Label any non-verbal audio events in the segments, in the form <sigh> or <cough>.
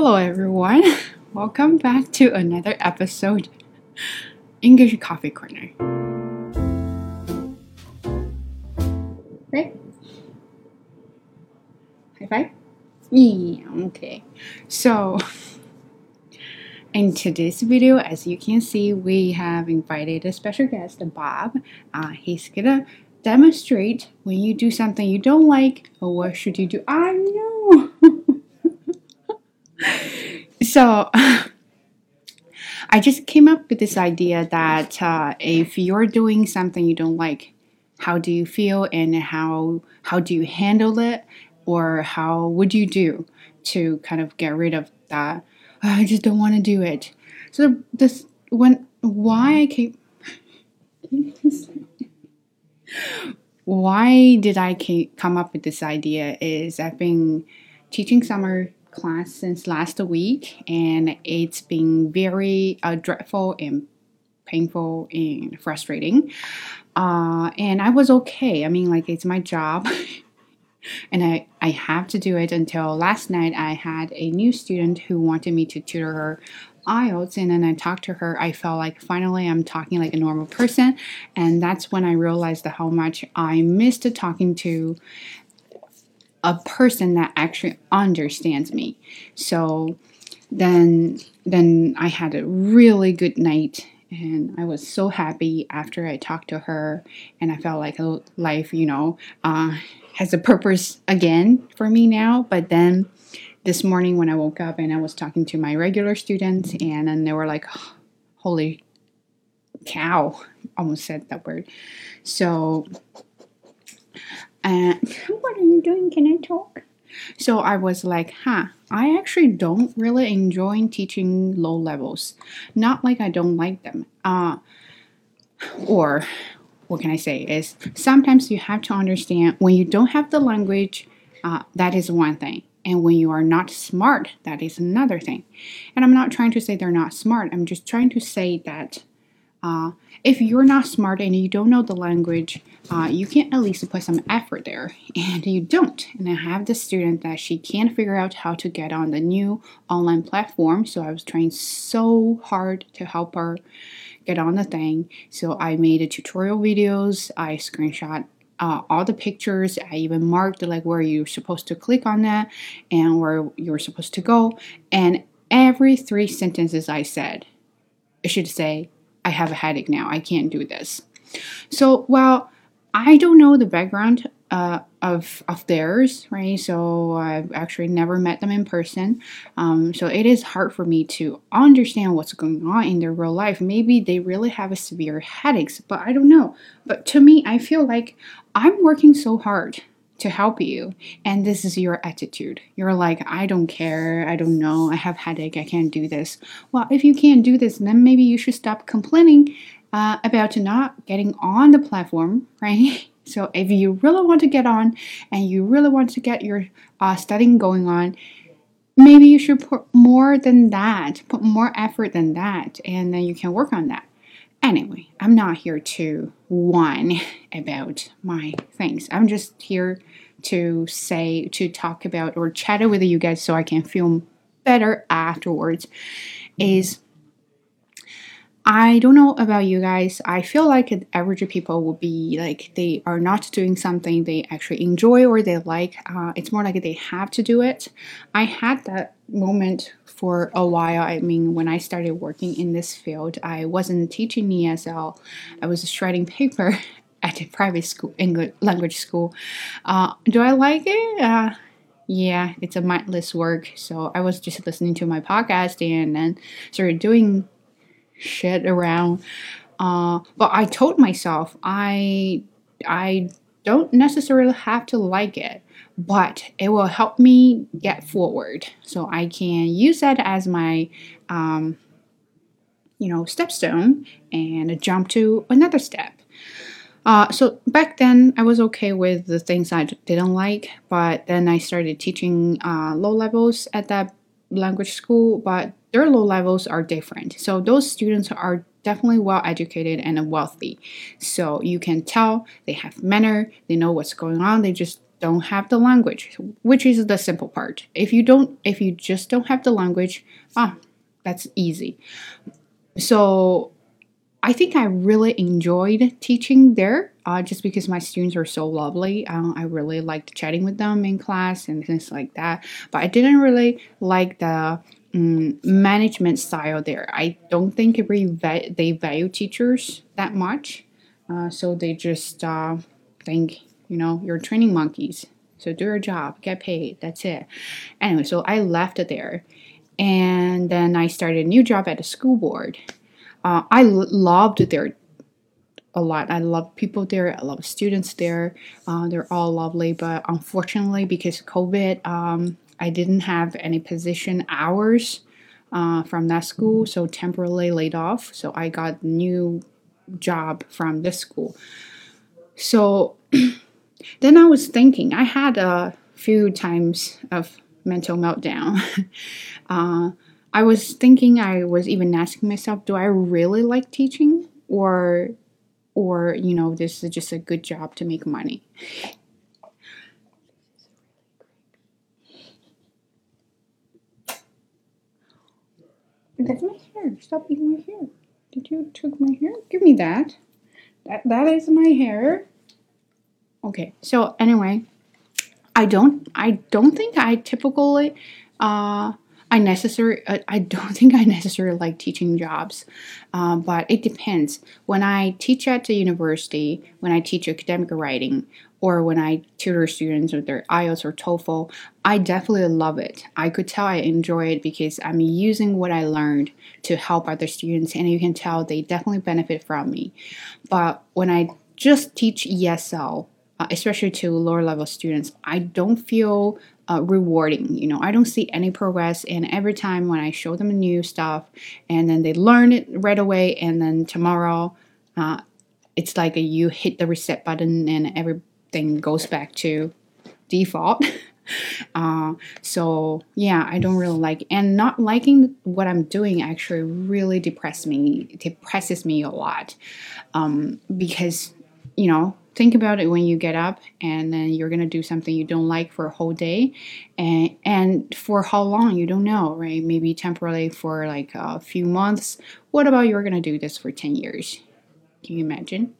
Hello, everyone. <laughs> Welcome back to another episode English Coffee Corner. Right? High five? Yeah, okay. So, in today's video, as you can see, we have invited a special guest, Bob. Uh, he's gonna demonstrate when you do something you don't like, or what should you do? I know. <laughs> so <laughs> I just came up with this idea that uh, if you're doing something you don't like, how do you feel and how how do you handle it, or how would you do to kind of get rid of that? "Oh, I just don't want to do it. So this when why I came. <laughs> why did I come up with this idea is I've been teaching summer class since last week and it's been very uh, dreadful and painful and frustrating. Uh, and i was okay. I mean like it's my job <laughs> and I, I have to do it until last night i had a new student who wanted me to tutor her IELTS and then I talked to her. I felt like finally I'm talking like a normal person and that's when I realized how much I missed talking to a person that actually understands me. So then then I had a really good night and I was so happy after I talked to her and I felt like life, you know, uh, has a purpose again for me now. But then this morning when I woke up and I was talking to my regular students and then they were like, holy cow, almost said that word. So and what are you doing? Can I talk? So I was like, huh, I actually don't really enjoy teaching low levels. Not like I don't like them. Uh, or what can I say is sometimes you have to understand when you don't have the language, uh, that is one thing. And when you are not smart, that is another thing. And I'm not trying to say they're not smart. I'm just trying to say that uh, if you're not smart and you don't know the language, uh, you can at least put some effort there. And you don't. And I have this student that she can't figure out how to get on the new online platform. So I was trying so hard to help her get on the thing. So I made a tutorial videos. I screenshot uh, all the pictures. I even marked like where you're supposed to click on that and where you're supposed to go. And every three sentences I said, it should say I have a headache now. I can't do this. So, well, I don't know the background uh, of of theirs, right? So I've actually never met them in person. Um, so it is hard for me to understand what's going on in their real life. Maybe they really have a severe headaches, but I don't know. But to me, I feel like I'm working so hard to help you. And this is your attitude. You're like i don't care. I don't know. I have headache. I can't do this. Well if you can't do this then maybe you should stop complaining uh, about not getting on the platform <laughs> right? So if you really want to get on and you really want to get your uh, studying going on maybe you should put more than that put more effort than that and then you can work on that Anyway, I'm not here to whine <laughs> about my things. I'm just here to say, to talk about or chat with you guys so I can feel better afterwards. Is I don't know about you guys. I feel like average people will be like they are not doing something they actually enjoy or they like. Uh, it's more like they have to do it. I had that moment for a while. I mean, when I started working in this field, I wasn't teaching ESL. I was shredding paper <laughs> at a private school, English language school. Uh, do I like it? Uh, yeah, it's a mindless work. So I was just listening to my podcast and then started doing shit around. Uh, but I told myself I I don't necessarily have to like it, but it will help me get forward. So I can use that as my um, you know stepstone and jump to another step. Uh, so back then, I was okay with the things I didn't like, but then I started teaching uh, low levels at that language school, but their low levels are different. So those students are definitely well educated and wealthy. So you can tell they have manner, they know what's going on, they just don't have the language, which is the simple part. If you don't, if you just don't have the language, ah, that's easy. So I think I really enjoyed teaching there uh, just because my students are so lovely. Uh, I really liked chatting with them in class and things like that. But I didn't really like the um, management style there. I don't think va- they value teachers that much. Uh, so they just uh, think, you know, you're training monkeys. So do your job, get paid. That's it. Anyway, so I left it there. And then I started a new job at the school board. Uh, I loved their a lot. I love people there. I love students there. Uh, they're all lovely. But unfortunately, because COVID, um, I didn't have any position hours uh, from that school, so temporarily laid off. So I got new job from this school. So <clears throat> then I was thinking, I had a few times of mental meltdown. <laughs> uh, I was thinking, I was even asking myself, do I really like teaching, or, or you know, this is just a good job to make money? That's my hair. Stop eating my hair. Did you took my hair? Give me that. That that is my hair. Okay. So anyway, I don't I don't think I typically uh I necessarily uh, I don't <laughs> think I necessarily like teaching jobs, uh, but it depends. When I teach at the university, when I teach academic writing, or when I tutor students with their IELTS or TOEFL, I definitely love it. I could tell I enjoy it because I'm using what I learned to help other students, and you can tell they definitely benefit from me. But when I just teach ESL, uh, especially to lower level students, I don't feel uh, rewarding. You know, I don't see any progress. And every time when I show them new stuff, and then they learn it right away, and then tomorrow, uh, it's like you hit the reset button and everything goes back to default. <laughs> uh, so yeah, I don't really like and not liking what I'm doing actually really depresses me. Depresses me a lot um, because you know think about it when you get up and then you're gonna do something you don't like for a whole day and and for how long you don't know right maybe temporarily for like a few months what about you're gonna do this for 10 years can you imagine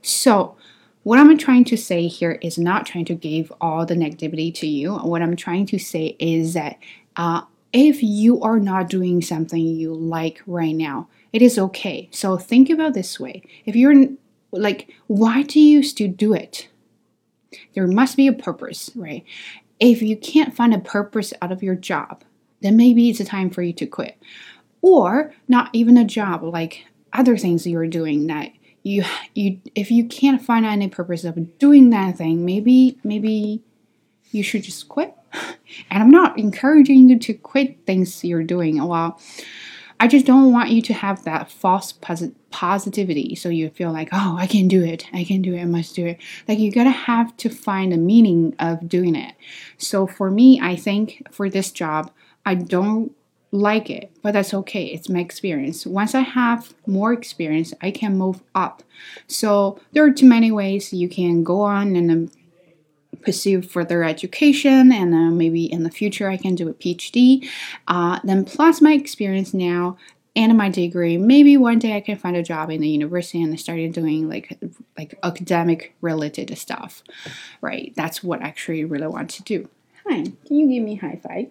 so what I'm trying to say here is not trying to give all the negativity to you. What I'm trying to say is that uh, if you are not doing something you like right now, it is okay. So think about this way. If you're like, why do you still do it? There must be a purpose, right? If you can't find a purpose out of your job, then maybe it's a time for you to quit. Or not even a job, like other things you're doing that you you if you can't find any purpose of doing that thing maybe maybe you should just quit <laughs> and i'm not encouraging you to quit things you're doing well i just don't want you to have that false posit- positivity so you feel like oh i can do it i can do it i must do it like you gotta have to find a meaning of doing it so for me i think for this job i don't like it, but that's okay. It's my experience. Once I have more experience, I can move up. So there are too many ways you can go on and um, pursue further education, and uh, maybe in the future I can do a PhD. Uh, then plus my experience now and my degree, maybe one day I can find a job in the university and I started doing like like academic related stuff. Right? That's what I actually really want to do. Hi, can you give me high five?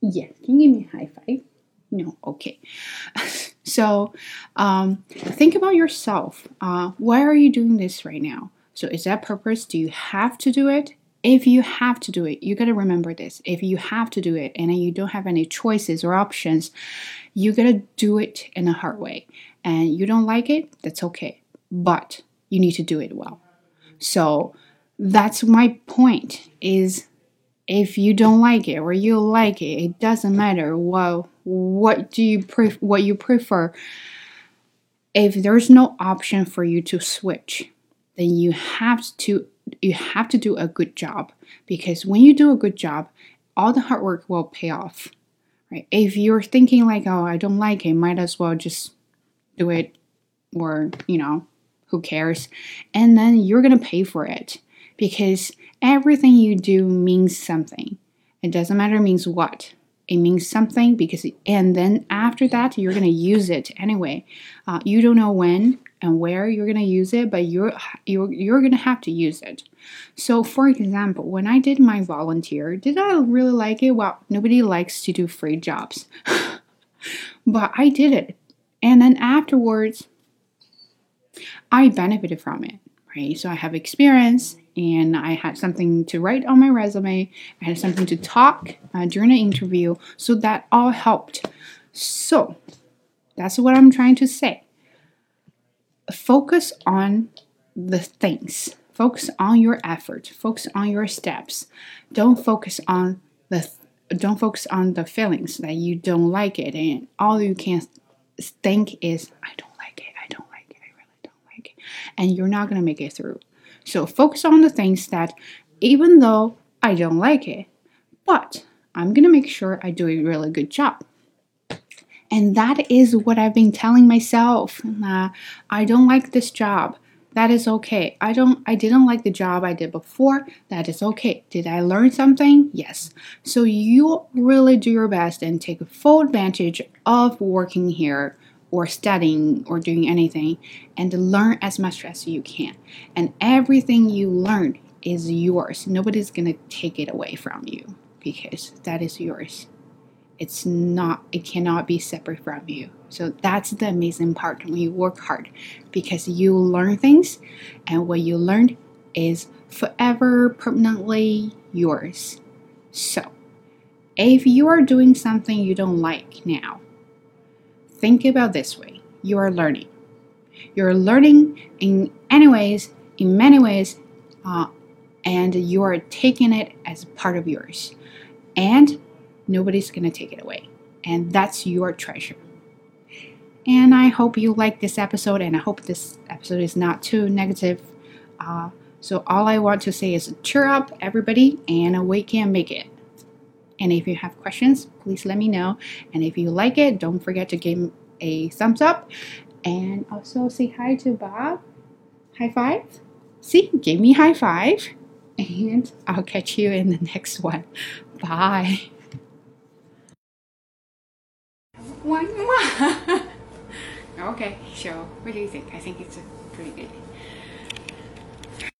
Yes. Can you give me high five? No. Okay. <laughs> so um, think about yourself. Uh, why are you doing this right now? So is that purpose? Do you have to do it? If you have to do it, you got to remember this. If you have to do it and you don't have any choices or options, you got to do it in a hard way. And you don't like it, that's okay. But you need to do it well. So that's my point is if you don't like it or you like it, it doesn't matter. Well, what do you pref- what you prefer? If there's no option for you to switch, then you have to you have to do a good job because when you do a good job, all the hard work will pay off. Right? If you're thinking like, "Oh, I don't like it," might as well just do it or, you know, who cares? And then you're going to pay for it because everything you do means something. It doesn't matter means what. It means something because, and then after that, you're gonna use it anyway. Uh, you don't know when and where you're gonna use it, but you're you're you're gonna have to use it. So, for example, when I did my volunteer, did I really like it? Well, nobody likes to do free jobs, <laughs> but I did it, and then afterwards, I benefited from it. Right, so I have experience and I had something to write on my resume. I had something to talk uh, during the interview. So that all helped. So that's what I'm trying to say. Focus on the things. Focus on your effort. Focus on your steps. Don't focus on the don't focus on the feelings that you don't like it and all you can think is I don't like it. I don't like it. I really don't like it. And you're not going to make it through. So focus on the things that, even though I don't like it, but I'm gonna make sure I do a really good job. And that is what I've been telling myself. Uh, I don't like this job. That is okay. I don't I didn't like the job I did before. That is okay. Did I learn something? Yes. So you really do your best and take full advantage of working here or studying or doing anything and learn as much as you can. And everything you learn is yours. Nobody's going to take it away from you because that is yours. It's not, it cannot be separate from you. So that's the amazing part when you work hard because you learn things and what you learned is forever permanently yours. So, if you are doing something you don't like now, think about this way you are learning. You're learning in any ways, in many ways, uh, and you are taking it as part of yours. And nobody's going to take it away. And that's your treasure. And I hope you like this episode, and I hope this episode is not too negative. Uh, so, all I want to say is cheer up, everybody, and we can make it. And if you have questions, please let me know. And if you like it, don't forget to give a thumbs up. And also say hi to Bob. High five. See, give me high five. And I'll catch you in the next one. Bye. One more. <laughs> okay, so what do you think? I think it's a pretty good.